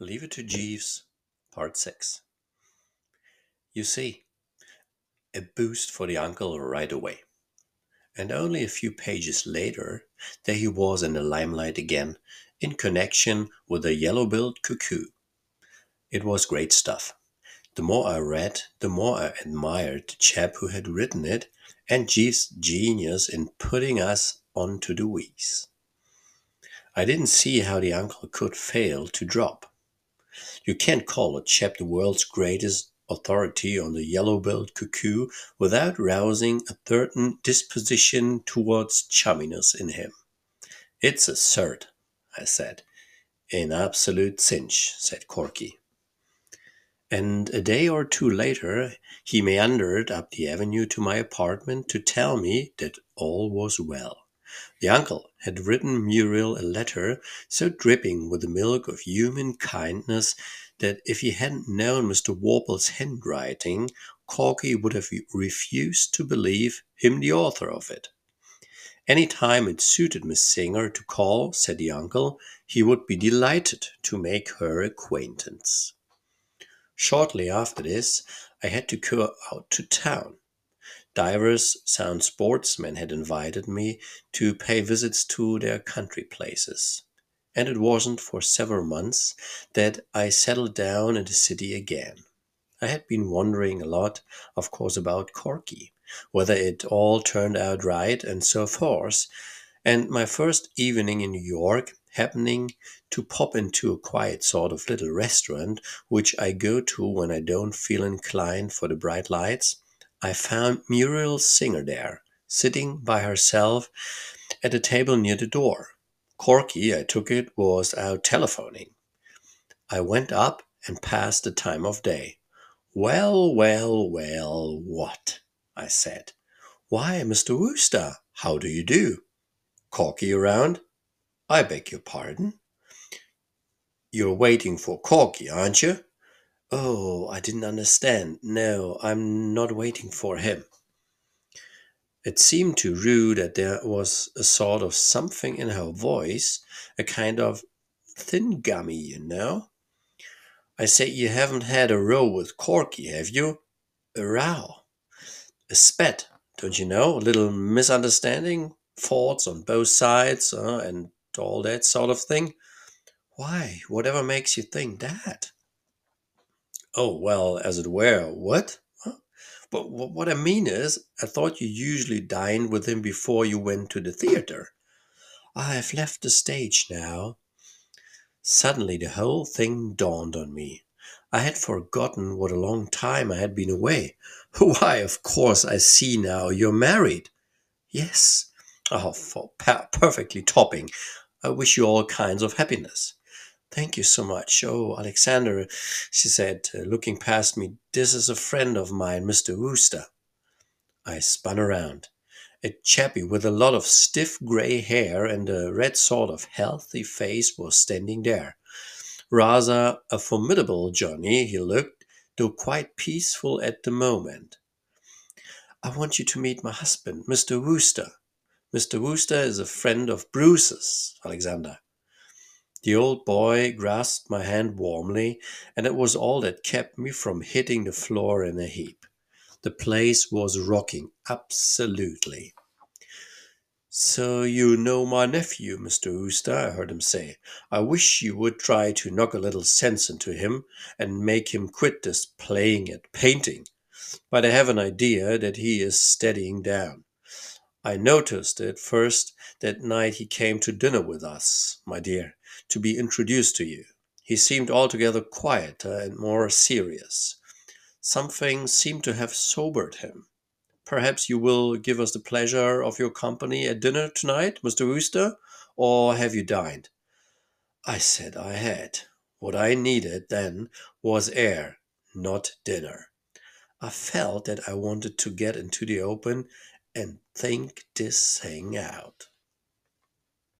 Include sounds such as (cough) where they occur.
Leave It to Jeeves, Part 6. You see, a boost for the uncle right away. And only a few pages later, there he was in the limelight again, in connection with a yellow billed cuckoo. It was great stuff. The more I read, the more I admired the chap who had written it and Jeeves' genius in putting us onto the wheeze. I didn't see how the uncle could fail to drop. You can't call a chap the world's greatest authority on the yellow-billed cuckoo without rousing a certain disposition towards chumminess in him. It's a cert, I said. An absolute cinch, said Corky. And a day or two later, he meandered up the avenue to my apartment to tell me that all was well. The uncle had written Muriel a letter so dripping with the milk of human kindness that if he hadn't known Mr. Worple's handwriting, Corky would have refused to believe him the author of it. Any time it suited Miss Singer to call, said the uncle, he would be delighted to make her acquaintance. Shortly after this, I had to go out to town. Divers sound sportsmen had invited me to pay visits to their country places, and it wasn't for several months that I settled down in the city again. I had been wondering a lot, of course, about Corky, whether it all turned out right and so forth, and my first evening in New York happening to pop into a quiet sort of little restaurant which I go to when I don't feel inclined for the bright lights, I found Muriel Singer there, sitting by herself at a table near the door. Corky, I took it, was out telephoning. I went up and passed the time of day. Well, well, well, what? I said. Why, Mr. Wooster, how do you do? Corky around? I beg your pardon? You're waiting for Corky, aren't you? Oh, I didn't understand. No, I'm not waiting for him. It seemed to Rue that there was a sort of something in her voice, a kind of thin gummy, you know. I say, you haven't had a row with Corky, have you? A row? A spat, don't you know? A little misunderstanding, faults on both sides, uh, and all that sort of thing. Why, whatever makes you think that? Oh, well, as it were, what? Huh? But what I mean is, I thought you usually dined with him before you went to the theater. I've left the stage now. Suddenly the whole thing dawned on me. I had forgotten what a long time I had been away. (laughs) Why, of course, I see now you're married. Yes. Oh, for perfectly topping. I wish you all kinds of happiness. Thank you so much. Oh, Alexander, she said, uh, looking past me, this is a friend of mine, Mr. Wooster. I spun around. A chappie with a lot of stiff grey hair and a red sort of healthy face was standing there. Rather a formidable Johnny he looked, though quite peaceful at the moment. I want you to meet my husband, Mr. Wooster. Mr. Wooster is a friend of Bruce's, Alexander. The old boy grasped my hand warmly, and it was all that kept me from hitting the floor in a heap. The place was rocking absolutely. So you know my nephew, Mr. Wooster, I heard him say. I wish you would try to knock a little sense into him and make him quit this playing at painting. But I have an idea that he is steadying down. I noticed it first that night he came to dinner with us, my dear to be introduced to you. He seemed altogether quieter and more serious. Something seemed to have sobered him. Perhaps you will give us the pleasure of your company at dinner tonight, Mr. Wooster, or have you dined? I said I had. What I needed then was air, not dinner. I felt that I wanted to get into the open and think this thing out.